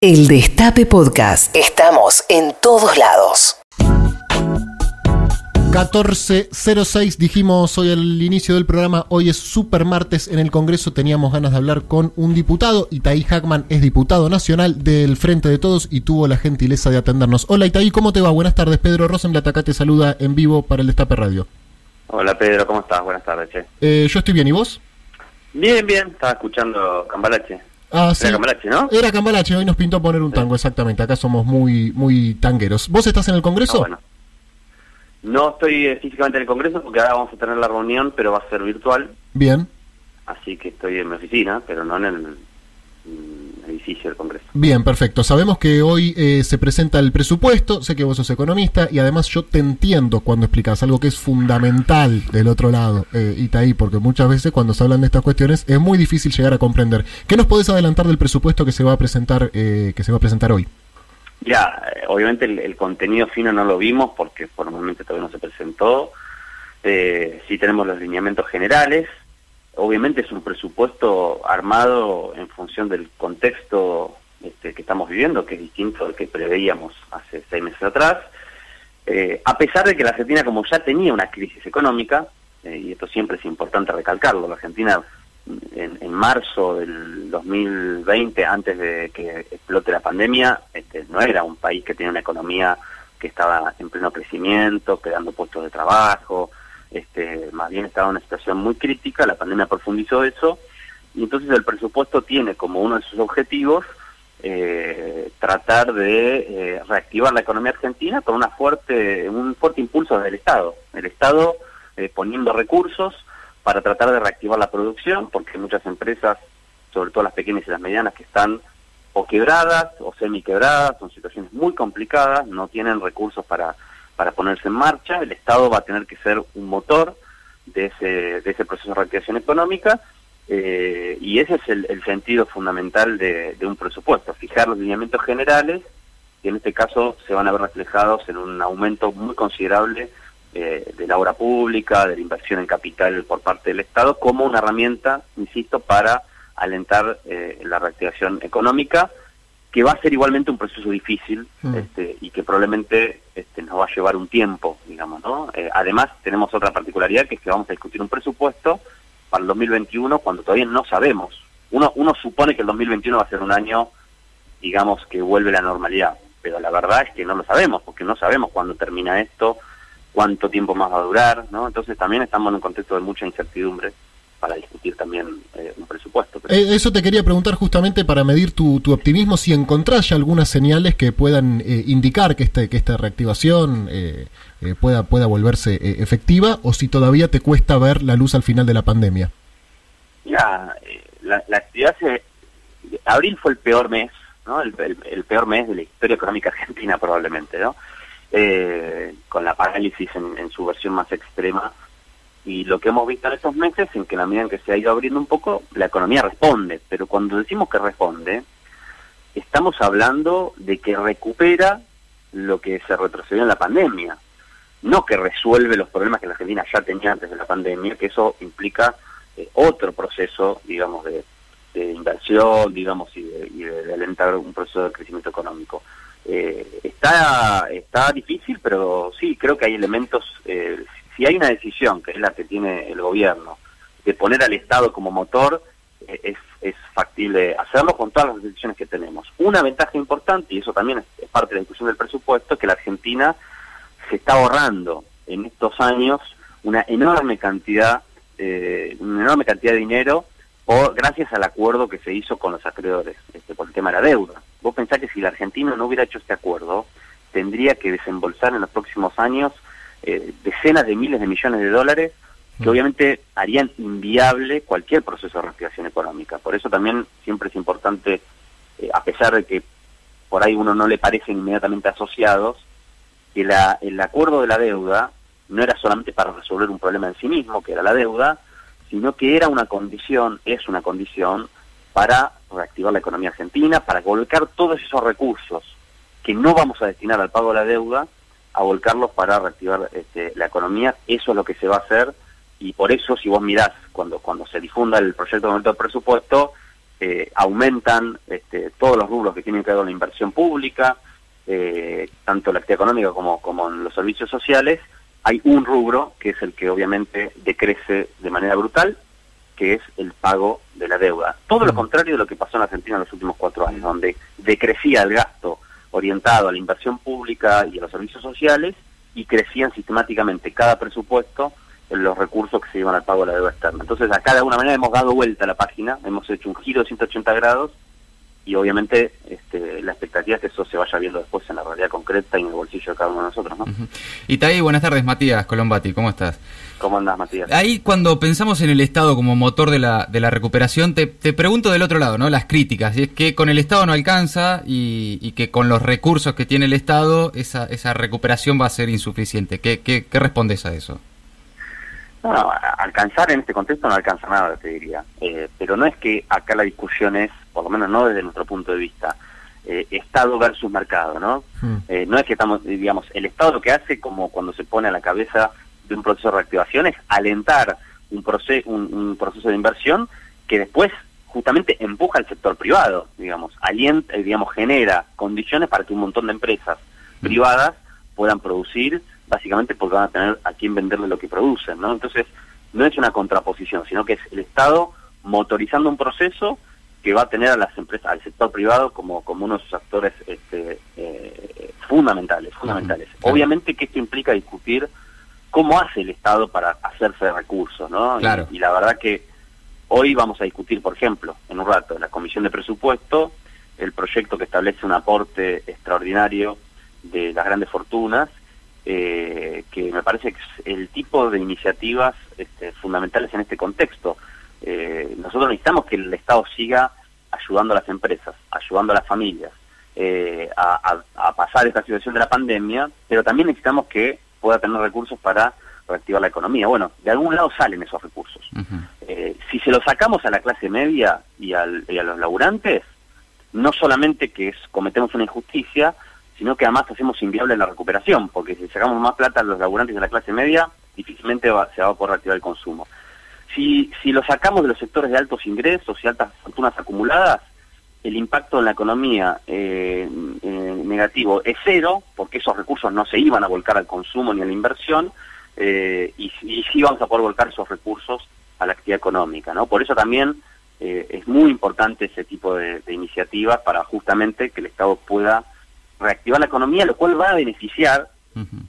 El Destape Podcast. Estamos en todos lados. 14.06 dijimos hoy al inicio del programa, hoy es super martes en el Congreso, teníamos ganas de hablar con un diputado, Itaí Hackman es diputado nacional del Frente de Todos y tuvo la gentileza de atendernos. Hola Itaí, ¿cómo te va? Buenas tardes, Pedro Rosenblatt acá te saluda en vivo para el Destape Radio. Hola Pedro, ¿cómo estás? Buenas tardes, che. Eh, yo estoy bien, ¿y vos? Bien, bien, estaba escuchando Cambalache. Ah, sí. Era Cambalache, ¿no? Era Cambalache, hoy nos pintó poner un tango, exactamente. Acá somos muy muy tangueros. ¿Vos estás en el Congreso? Ah, bueno. No estoy eh, físicamente en el Congreso porque ahora vamos a tener la reunión, pero va a ser virtual. Bien, Así que estoy en mi oficina, pero no en el edificio del Congreso. bien, perfecto. Sabemos que hoy eh, se presenta el presupuesto, sé que vos sos economista y además yo te entiendo cuando explicas algo que es fundamental del otro lado, eh, Itaí, porque muchas veces cuando se hablan de estas cuestiones es muy difícil llegar a comprender. ¿Qué nos podés adelantar del presupuesto que se va a presentar, eh, que se va a presentar hoy? Ya, eh, obviamente el, el contenido fino no lo vimos porque formalmente todavía no se presentó. Eh, sí tenemos los lineamientos generales. Obviamente es un presupuesto armado en función del contexto este, que estamos viviendo, que es distinto al que preveíamos hace seis meses atrás. Eh, a pesar de que la Argentina, como ya tenía una crisis económica, eh, y esto siempre es importante recalcarlo, la Argentina en, en marzo del 2020, antes de que explote la pandemia, este, no era un país que tenía una economía que estaba en pleno crecimiento, creando puestos de trabajo, este, más bien estaba en una situación muy crítica, la pandemia profundizó eso, y entonces el presupuesto tiene como uno de sus objetivos eh, tratar de eh, reactivar la economía argentina con una fuerte, un fuerte impulso del Estado. El Estado eh, poniendo recursos para tratar de reactivar la producción, porque muchas empresas, sobre todo las pequeñas y las medianas, que están o quebradas o semi-quebradas, son situaciones muy complicadas, no tienen recursos para, para ponerse en marcha. El Estado va a tener que ser un motor de ese, de ese proceso de reactivación económica eh, y ese es el, el sentido fundamental de, de un presupuesto, fijar los lineamientos generales que en este caso se van a ver reflejados en un aumento muy considerable eh, de la obra pública, de la inversión en capital por parte del Estado, como una herramienta, insisto, para alentar eh, la reactivación económica, que va a ser igualmente un proceso difícil Mm. este, y que probablemente este, nos va a llevar un tiempo, digamos, ¿no? Eh, además, tenemos otra particularidad, que es que vamos a discutir un presupuesto para el 2021 cuando todavía no sabemos. Uno, uno supone que el 2021 va a ser un año, digamos, que vuelve la normalidad, pero la verdad es que no lo sabemos, porque no sabemos cuándo termina esto, cuánto tiempo más va a durar, ¿no? Entonces también estamos en un contexto de mucha incertidumbre para discutir también eh, un presupuesto. Pero- Eh, eso te quería preguntar justamente para medir tu, tu optimismo, si encontrás ya algunas señales que puedan eh, indicar que, este, que esta reactivación eh, eh, pueda, pueda volverse eh, efectiva o si todavía te cuesta ver la luz al final de la pandemia. Mira, la, la actividad se... Abril fue el peor mes, ¿no? El, el- el peor mes de la historia económica argentina probablemente, ¿no? Con la parálisis en, en su versión más extrema. Y lo que hemos visto en estos meses, en que la medida en que se ha ido abriendo un poco, la economía responde. Pero cuando decimos que responde, estamos hablando de que recupera lo que se retrocedió en la pandemia. No que resuelve los problemas que la Argentina ya tenía antes de la pandemia, que eso implica eh, otro proceso, digamos, de, inversión, digamos, y de, y de alentar un proceso de crecimiento económico. Eh, está, está difícil, pero sí, creo que hay elementos, eh, si hay una decisión, que es la que tiene el gobierno, de poner al Estado como motor, eh, es, es factible hacerlo con todas las decisiones que tenemos. Una ventaja importante, y eso también es, parte de la discusión del presupuesto, es que la Argentina se está ahorrando en estos años una enorme cantidad, eh, una enorme cantidad de dinero por, gracias al acuerdo que se hizo con los acreedores este, por el tema de la deuda. Vos pensás que si la Argentina no hubiera hecho este acuerdo, tendría que desembolsar en los próximos años eh, decenas de miles de millones de dólares que Mm. obviamente harían inviable cualquier proceso de reactivación económica. Por eso también siempre es importante, eh, a pesar de que por ahí uno no le parecen inmediatamente asociados, que la, el acuerdo de la deuda no era solamente para resolver un problema en sí mismo, que era la deuda, sino que era una condición, es una condición para reactivar la economía argentina, para volcar todos esos recursos que no vamos a destinar al pago de la deuda, a volcarlos para reactivar este, la economía. Eso es lo que se va a hacer y por eso si vos mirás cuando, cuando se difunda el proyecto de aumento del presupuesto, eh, aumentan este, todos los rubros que tienen que ver con la inversión pública, eh, tanto la actividad económica como, como en los servicios sociales, hay un rubro que es el que obviamente decrece de manera brutal, que es el pago de la deuda. Todo lo contrario de lo que pasó en Argentina en los últimos cuatro años, donde decrecía el gasto orientado a la inversión pública y a los servicios sociales y crecían sistemáticamente cada presupuesto en los recursos que se iban al pago de la deuda externa. Entonces, acá de alguna manera hemos dado vuelta a la página, hemos hecho un giro de 180 grados y obviamente este, la expectativa es que eso se vaya viendo después en la realidad concreta y en el bolsillo de cada uno de nosotros. ¿no? Y buenas tardes, Matías Colombati, ¿cómo estás? ¿Cómo andás, Matías? Ahí cuando pensamos en el Estado como motor de la, de la recuperación, te, te pregunto del otro lado, ¿no? Las críticas, y es que con el Estado no alcanza y, y, que con los recursos que tiene el Estado esa, esa recuperación va a ser insuficiente. ¿Qué, qué, qué respondes a eso? No, alcanzar en este contexto no alcanza nada, te diría. Eh, pero no es que acá la discusión es, por lo menos no desde nuestro punto de vista, eh, Estado versus mercado, ¿no? Hmm. Eh, no es que estamos, digamos, el Estado lo que hace, como cuando se pone a la cabeza de un proceso de reactivación, es alentar un, proceso, un, proceso de inversión que después justamente empuja al sector privado, digamos, alienta, digamos, genera condiciones para que un montón de empresas hmm. privadas puedan producir básicamente porque van a tener a quién venderle lo que producen, ¿no? Entonces, no es una contraposición, sino que es el Estado motorizando un proceso que va a tener a las empresas, al sector privado como, como uno de sus actores este, eh, fundamentales, fundamentales. Obviamente que esto implica discutir cómo hace el Estado para hacerse de recursos, ¿no? Claro. Y, la verdad que hoy vamos a discutir, por ejemplo, en un rato, en la Comisión de Presupuesto, el proyecto que establece un aporte extraordinario de las grandes fortunas eh, que me parece que es el tipo de iniciativas este, fundamentales en este contexto. Eh, nosotros necesitamos que el Estado siga ayudando a las empresas, ayudando a las familias eh, a, pasar esta situación de la pandemia, pero también necesitamos que pueda tener recursos para reactivar la economía. Bueno, de algún lado salen esos recursos. si se los sacamos a la clase media y, y a los laburantes, no solamente que es, cometemos una injusticia, sino que además hacemos inviable la recuperación, porque si sacamos más plata a los laburantes de la clase media, difícilmente se va a poder reactivar el consumo. Si, si lo sacamos de los sectores de altos ingresos y altas fortunas acumuladas, el impacto en la economía eh, eh, negativo es cero, porque esos recursos no se iban a volcar al consumo ni a la inversión, eh, y, y, sí vamos a poder volcar esos recursos a la actividad económica. ¿no? Por eso también es muy importante ese tipo de iniciativas para justamente que el Estado pueda reactivar la economía, lo cual va a beneficiar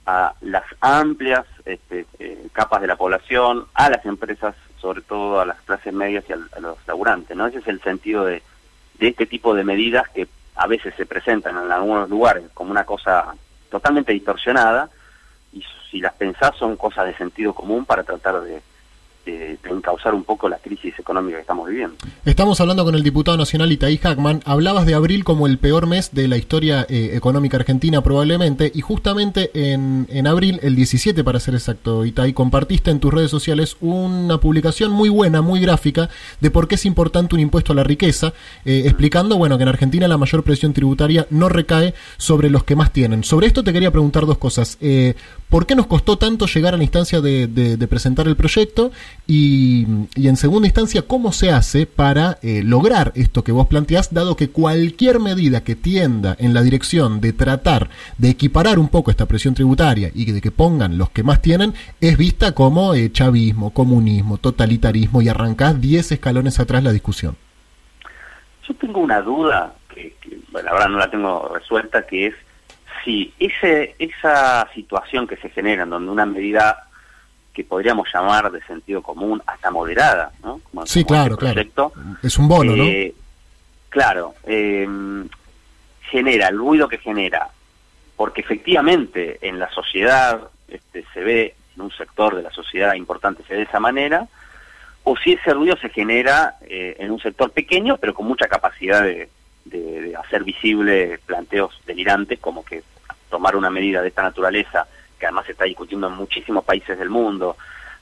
a las amplias este, eh, capas de la población, a las empresas, sobre todo a las clases medias y a, los laburantes. ¿no? Ese es el sentido de, de este tipo de medidas que a veces se presentan en algunos lugares como una cosa totalmente distorsionada y si las pensás son cosas de sentido común para tratar de, de, encauzar un poco la crisis económica que estamos viviendo. Estamos hablando con el diputado nacional Itaí Hackman. Hablabas de abril como el peor mes de la historia eh, económica argentina probablemente y justamente en, en, abril, el 17 para ser exacto, Itaí, compartiste en tus redes sociales una publicación muy buena, muy gráfica de por qué es importante un impuesto a la riqueza, eh, explicando bueno que en Argentina la mayor presión tributaria no recae sobre los que más tienen. Sobre esto te quería preguntar dos cosas. Eh, ¿Por qué nos costó tanto llegar a la instancia de presentar el proyecto? Y, en segunda instancia, ¿cómo se hace para eh, lograr esto que vos planteás, dado que cualquier medida que tienda en la dirección de tratar de equiparar un poco esta presión tributaria y de que pongan los que más tienen, es vista como eh, chavismo, comunismo, totalitarismo y arrancás 10 escalones atrás la discusión? Yo tengo una duda, que, la verdad no la tengo resuelta, que es si ese, esa situación que se genera en donde una medida que podríamos llamar de sentido común hasta moderada, ¿no? sí, claro, este claro. Es un bono, ¿no? Eh, claro, em, genera el ruido que genera, porque efectivamente en la sociedad este, se ve, en un sector de la sociedad importante se ve de esa manera, o si ese ruido se genera eh, en un sector pequeño, pero con mucha capacidad de, de hacer visible planteos delirantes, como que tomar una medida de esta naturaleza que además se está discutiendo en muchísimos países del mundo,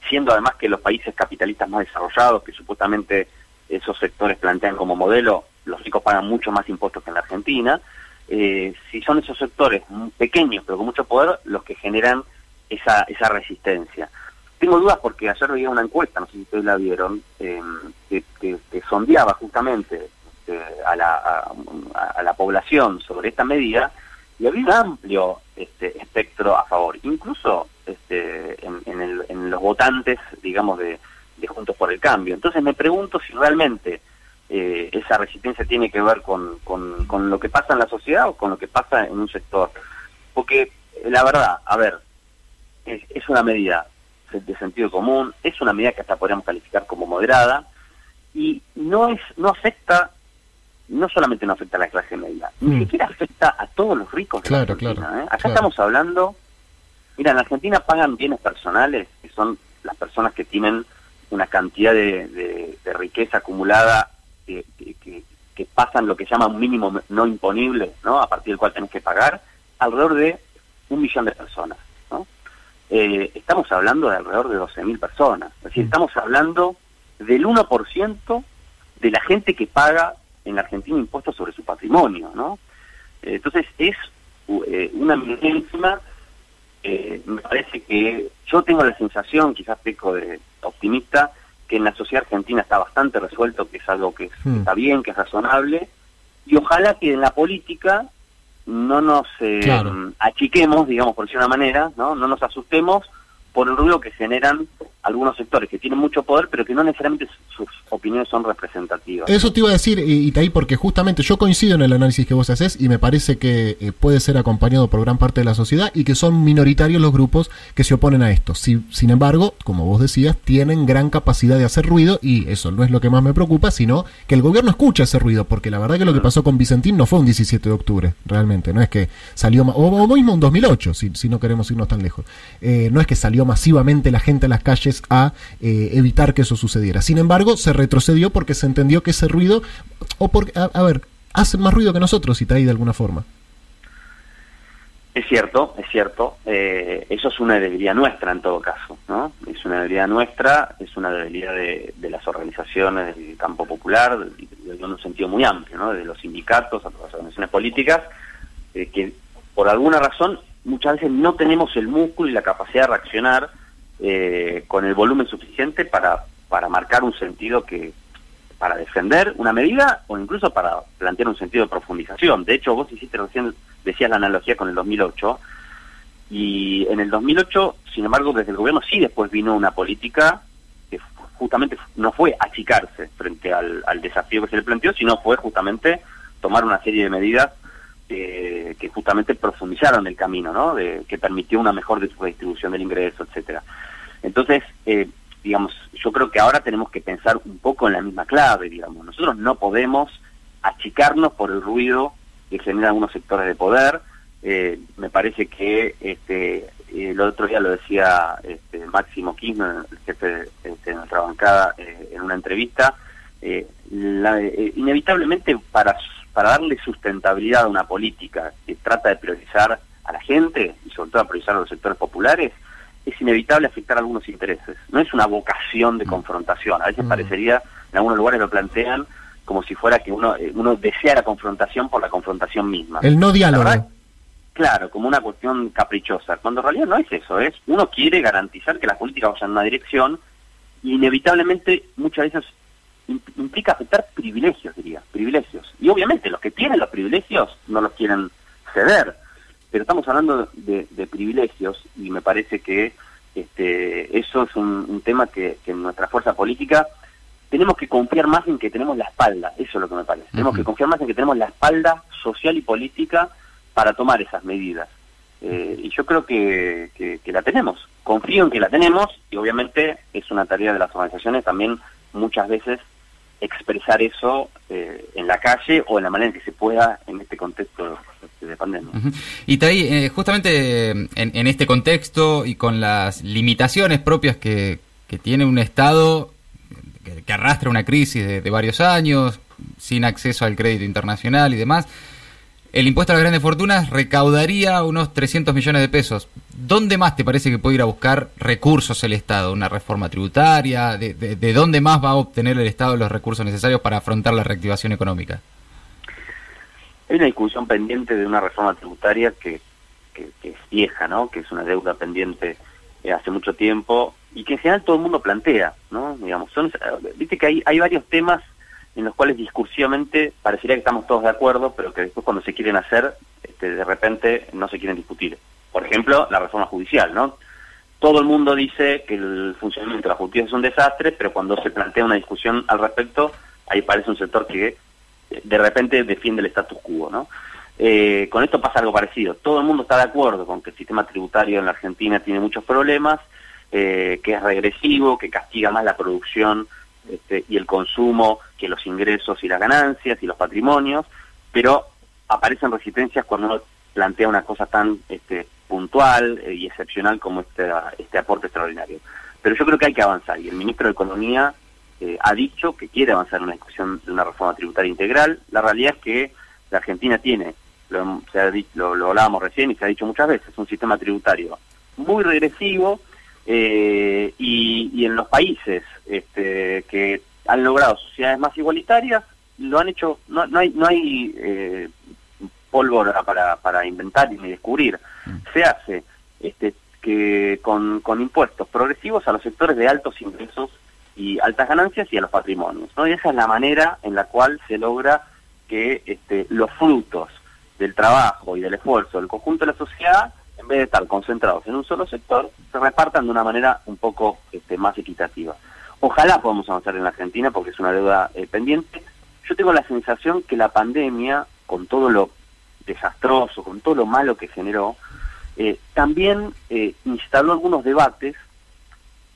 siendo además que los países capitalistas más desarrollados, que supuestamente esos sectores plantean como modelo, los ricos pagan mucho más impuestos que en la Argentina, eh, si son esos sectores pequeños pero con mucho poder los que generan esa, esa resistencia. Tengo dudas porque ayer veía una encuesta, no sé si ustedes la vieron, eh, que, sondeaba justamente este, a, la, a, la población sobre esta medida y había un amplio este, espectro a favor, incluso este, en, los votantes, digamos, de, Juntos por el Cambio. Entonces me pregunto si realmente eh, esa resistencia tiene que ver con, con, lo que pasa en la sociedad o con lo que pasa en un sector. Porque la verdad, a ver, es, es una medida de sentido común, es una medida que hasta podríamos calificar como moderada y no es no afecta no solamente no afecta a la clase media, ni mm. siquiera afecta a todos los ricos de claro. Claro, ¿eh? Acá estamos hablando, mira, en Argentina pagan bienes personales, que son las personas que tienen una cantidad de, riqueza acumulada que, que, pasan lo que se llama un mínimo no imponible, ¿no? A partir del cual tenés que pagar, alrededor de un millón de personas. Eh, estamos hablando de alrededor de 12.000 personas. Es decir, mm. estamos hablando del 1% de la gente que paga en la Argentina impuestos sobre su patrimonio, ¿no? Eh, entonces es eh, una mínima, me parece que yo tengo la sensación, quizás peco de optimista, que en la sociedad argentina está bastante resuelto, que es algo que mm. está bien, que es razonable, y ojalá que en la política no nos eh, achiquemos, digamos por decir una manera, ¿no? no nos asustemos por el ruido que generan algunos sectores que tienen mucho poder, pero que no necesariamente sus opiniones son representativas. Eso te iba a decir, Itaí, porque justamente yo coincido en el análisis que vos haces y me parece que eh, puede ser acompañado por gran parte de la sociedad y que son minoritarios los grupos que se oponen a esto. sin embargo, como vos decías, tienen gran capacidad de hacer ruido y eso no es lo que más me preocupa, sino que el gobierno escucha ese ruido, porque la verdad que lo que pasó con Vicentín no fue un 17 de octubre, realmente, no es que salió, o, mismo un 2008, si, si no queremos irnos tan lejos, eh, no es que salió masivamente la gente a las calles a eh, evitar que eso sucediera. Sin embargo, se retrocedió porque se entendió que ese ruido, o porque, a, ver, hace más ruido que nosotros, ahí de alguna forma. Es cierto, es cierto. Eh, eso es una debilidad nuestra en todo caso, ¿no? Es una debilidad nuestra, es una debilidad de, las organizaciones del campo popular, en un sentido muy amplio, ¿no? De los sindicatos, a las organizaciones políticas, eh, que por alguna razón muchas veces no tenemos el músculo y la capacidad de reaccionar eh, con el volumen suficiente para, para marcar un sentido que para defender una medida o incluso para plantear un sentido de profundización. De hecho, vos hiciste recién, decías la analogía con el 2008, y en el 2008, sin embargo, desde el gobierno sí después vino una política que justamente no fue achicarse frente al, al desafío que se le planteó, sino fue justamente tomar una serie de medidas eh, que justamente profundizaron el camino, ¿no? De, que permitió una mejor redistribución del ingreso, etcétera. Entonces, eh, digamos, yo creo que ahora tenemos que pensar un poco en la misma clave, digamos. Nosotros no podemos achicarnos por el ruido que generan algunos sectores de poder. Eh, me parece que este, el otro día lo decía este, Máximo Kirchner, el jefe este, de nuestra bancada, en una entrevista, inevitablemente para para darle sustentabilidad a una política que trata de priorizar a la gente y sobre todo a priorizar a los sectores populares, es inevitable afectar a algunos intereses. No es una vocación de mm. confrontación. A veces mm. parecería, en algunos lugares lo plantean como si fuera que uno, eh, uno desea la confrontación por la confrontación misma. El no diálogo. claro, como una cuestión caprichosa, cuando en realidad no es eso, es uno quiere garantizar que las políticas vayan en una dirección y inevitablemente muchas veces implica afectar privilegios, diría, privilegios. Y obviamente los que tienen los privilegios no los quieren ceder, pero estamos hablando de, privilegios y me parece que este, eso es un, tema que, en nuestra fuerza política tenemos que confiar más en que tenemos la espalda, eso es lo que me parece. Tenemos que confiar más en que tenemos la espalda social y política para tomar esas medidas. Eh, y yo creo que, que, la tenemos. Confío en que la tenemos y obviamente es una tarea de las organizaciones también muchas veces expresar eso eh, en la calle o en la manera en que se pueda en este contexto de pandemia. Y ahí, eh, justamente en, este contexto y con las limitaciones propias que, tiene un Estado que, arrastra una crisis de, varios años, sin acceso al crédito internacional y demás, el impuesto a las grandes fortunas recaudaría unos 300 millones de pesos. ¿Dónde más te parece que puede ir a buscar recursos el Estado? ¿Una reforma tributaria? ¿De, de, dónde más va a obtener el Estado los recursos necesarios para afrontar la reactivación económica? Hay una discusión pendiente de una reforma tributaria que, que, es vieja, ¿no? Que es una deuda pendiente eh, hace mucho tiempo y que en general todo el mundo plantea, ¿no? Digamos, son, viste que hay, hay varios temas en los cuales discursivamente parecería que estamos todos de acuerdo, pero que después cuando se quieren hacer, este, de repente no se quieren discutir. Por ejemplo, la reforma judicial, ¿no? Todo el mundo dice que el funcionamiento de la justicia es un desastre, pero cuando se plantea una discusión al respecto, ahí parece un sector que eh, de repente defiende el status quo, ¿no? Eh, con esto pasa algo parecido. Todo el mundo está de acuerdo con que el sistema tributario en la Argentina tiene muchos problemas, eh, que es regresivo, que castiga más la producción este, y el consumo que los ingresos y las ganancias y los patrimonios, pero aparecen resistencias cuando uno plantea una cosa tan este, puntual y excepcional como este, este aporte extraordinario. Pero yo creo que hay que avanzar y el ministro de Economía ha dicho que quiere avanzar en una discusión de una reforma tributaria integral. La realidad es que la Argentina tiene lo, se ha lo, hablábamos recién y se ha dicho muchas veces, un sistema tributario muy regresivo eh, y, en los países este, que han logrado sociedades más igualitarias lo han hecho, no, no hay, no hay eh, pólvora para, para inventar ni descubrir, mm. se hace este, que con, con impuestos progresivos a los sectores de altos ingresos y altas ganancias y a los patrimonios. ¿no? Y esa es la manera en la cual se logra que este, los frutos del trabajo y del esfuerzo del conjunto de la sociedad, en vez de estar concentrados en un solo sector, se repartan de una manera un poco este, más equitativa. Ojalá podamos avanzar en la Argentina porque es una deuda eh, pendiente. Yo tengo la sensación que la pandemia, con todo lo desastroso, con todo lo malo que generó, eh, también eh, instaló algunos debates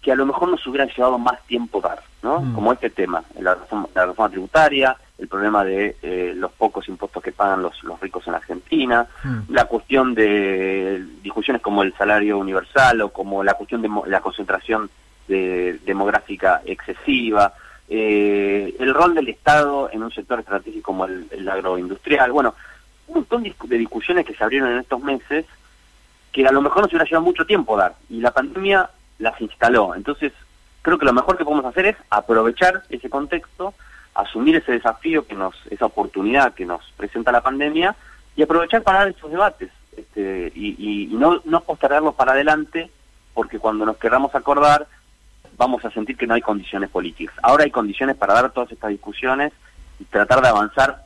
que a lo mejor nos hubieran llevado más tiempo dar, ¿no? Mm. Como este tema, la la reforma tributaria, el problema de eh, los pocos impuestos que pagan los, los ricos en Argentina, hmm. la cuestión de discusiones como el salario universal o como la cuestión de la concentración de, demográfica excesiva, eh, el rol del Estado en un sector estratégico como el, agroindustrial, bueno, un montón de discusiones que se abrieron en estos meses que a lo mejor nos hubiera llevado mucho tiempo dar y la pandemia las instaló. Entonces, creo que lo mejor que podemos hacer es aprovechar ese contexto asumir ese desafío que nos, esa oportunidad que nos presenta la pandemia y aprovechar para dar esos debates este, y, no, no postergarlos para adelante porque cuando nos queramos acordar vamos a sentir que no hay condiciones políticas. Ahora hay condiciones para dar todas estas discusiones y tratar de avanzar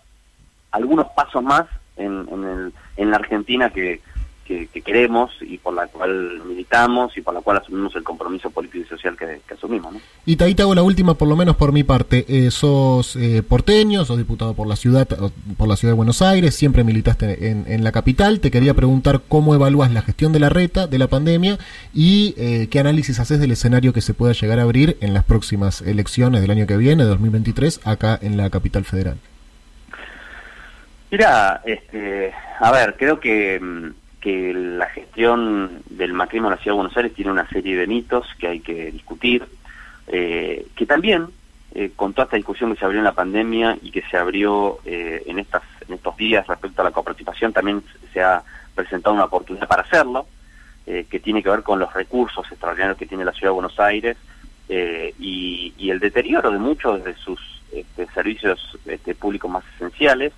algunos pasos más en, en, el, en la Argentina que, que, queremos y por la cual militamos y por la cual asumimos el compromiso político y social que, asumimos. ¿no? Y ahí te hago la última, por lo menos por mi parte. Eh, sos eh, porteño, sos diputado por la ciudad por la ciudad de Buenos Aires, siempre militaste en, la capital. Te quería preguntar cómo evalúas la gestión de la reta, de la pandemia y eh, qué análisis haces del escenario que se pueda llegar a abrir en las próximas elecciones del año que viene, 2023, acá en la capital federal. Mira, este, a ver, creo que mm, que la gestión del macrismo en la Ciudad de Buenos Aires tiene una serie de mitos que hay que discutir, eh, que también, eh, con toda esta discusión que se abrió en la pandemia y que se abrió eh, en, estas, en estos días respecto a la coparticipación, también se ha presentado una oportunidad para hacerlo, que tiene que ver con los recursos extraordinarios que tiene la Ciudad de Buenos Aires y, el deterioro de muchos de sus este, servicios este, públicos más esenciales,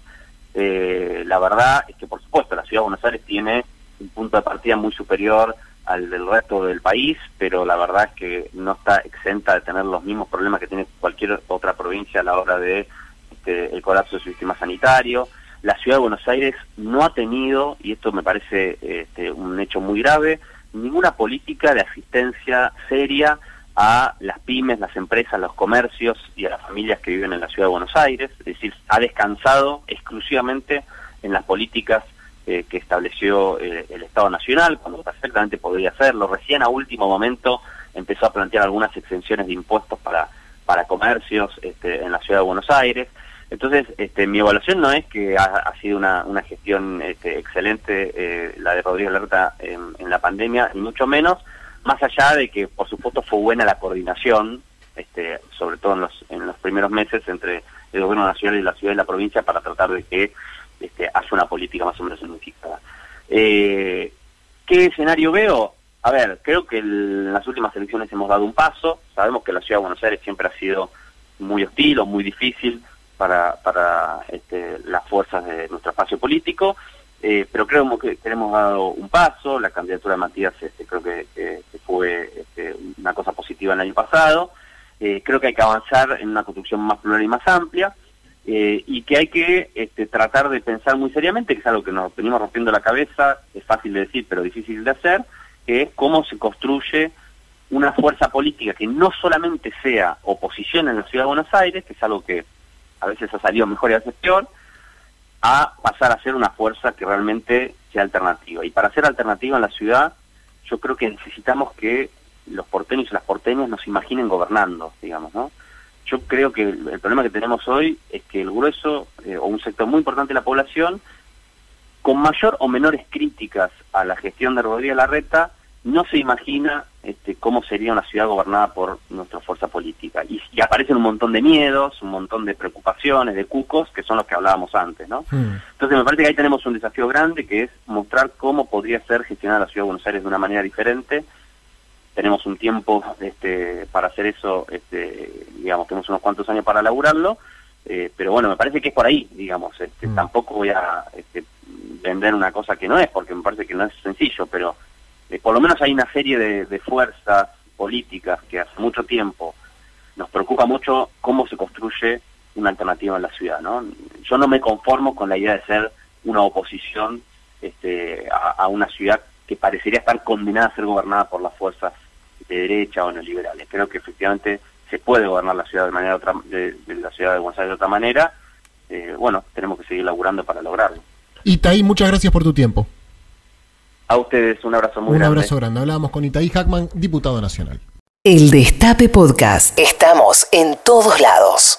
eh, la verdad es que, por supuesto, la Ciudad de Buenos Aires tiene un punto de partida muy superior al del resto del país, pero la verdad es que no está exenta de tener los mismos problemas que tiene cualquier otra provincia a la hora de este, el colapso del sistema sanitario. La Ciudad de Buenos Aires no ha tenido, y esto me parece este, un hecho muy grave, ninguna política de asistencia seria a las pymes, las empresas, los comercios y a las familias que viven en la ciudad de Buenos Aires, es decir, ha descansado exclusivamente en las políticas eh, que estableció eh, el Estado Nacional, cuando perfectamente podría hacerlo. Recién a último momento empezó a plantear algunas exenciones de impuestos para, para comercios este, en la ciudad de Buenos Aires. Entonces, este, mi evaluación no es que ha, sido una, una gestión este, excelente eh, la de Rodríguez Lerta en, en la pandemia, ni mucho menos, más allá de que por supuesto fue buena la coordinación, este, sobre todo en los, en los primeros meses entre el gobierno nacional y la ciudad y la provincia para tratar de que este, haya una política más o menos unificada. Eh, ¿Qué escenario veo? A ver, creo que en las últimas elecciones hemos dado un paso, sabemos que la ciudad de Buenos Aires siempre ha sido muy hostil o muy difícil para, para este, las fuerzas de nuestro espacio político, eh, pero creo que, hemos dado un paso, la candidatura de Matías este, creo que, fue este, una cosa positiva el año pasado. Eh, creo que hay que avanzar en una construcción más plural y más amplia eh, y que hay que este, tratar de pensar muy seriamente, que es algo que nos venimos rompiendo la cabeza, es fácil de decir pero difícil de hacer, que es cómo se construye una fuerza política que no solamente sea oposición en la ciudad de Buenos Aires, que es algo que a veces ha salido mejor y a veces a pasar a ser una fuerza que realmente sea alternativa. Y para ser alternativa en la ciudad, yo creo que necesitamos que los porteños y las porteñas nos imaginen gobernando, digamos, ¿no? Yo creo que el, problema que tenemos hoy es que el grueso, eh, o un sector muy importante de la población, con mayor o menores críticas a la gestión de Rodríguez Larreta, no se imagina este, cómo sería una ciudad gobernada por nuestra fuerza política. Y, aparecen un montón de miedos, un montón de preocupaciones, de cucos, que son los que hablábamos antes, ¿no? Hmm. Entonces me parece que ahí tenemos un desafío grande, que es mostrar cómo podría ser gestionada la ciudad de Buenos Aires de una manera diferente. Tenemos un tiempo este, para hacer eso, este, digamos, tenemos unos cuantos años para laburarlo, eh, pero bueno, me parece que es por ahí, digamos. Este, hmm. Tampoco voy a este, vender una cosa que no es, porque me parece que no es sencillo, pero eh, por lo menos hay una serie de, fuerzas políticas que hace mucho tiempo nos preocupa mucho cómo se construye una alternativa en la ciudad. ¿no? Yo no me conformo con la idea de ser una oposición este, a, una ciudad que parecería estar condenada a ser gobernada por las fuerzas de derecha o neoliberales. Creo que efectivamente se puede gobernar la ciudad de manera otra, de, la ciudad de Buenos Aires de otra manera. Eh, bueno, tenemos que seguir laburando para lograrlo. Itaí, muchas gracias por tu tiempo. A ustedes un abrazo muy grande. Un abrazo grande. Hablábamos con Itaí Hackman, diputado nacional. El Destape Podcast. Estamos en todos lados.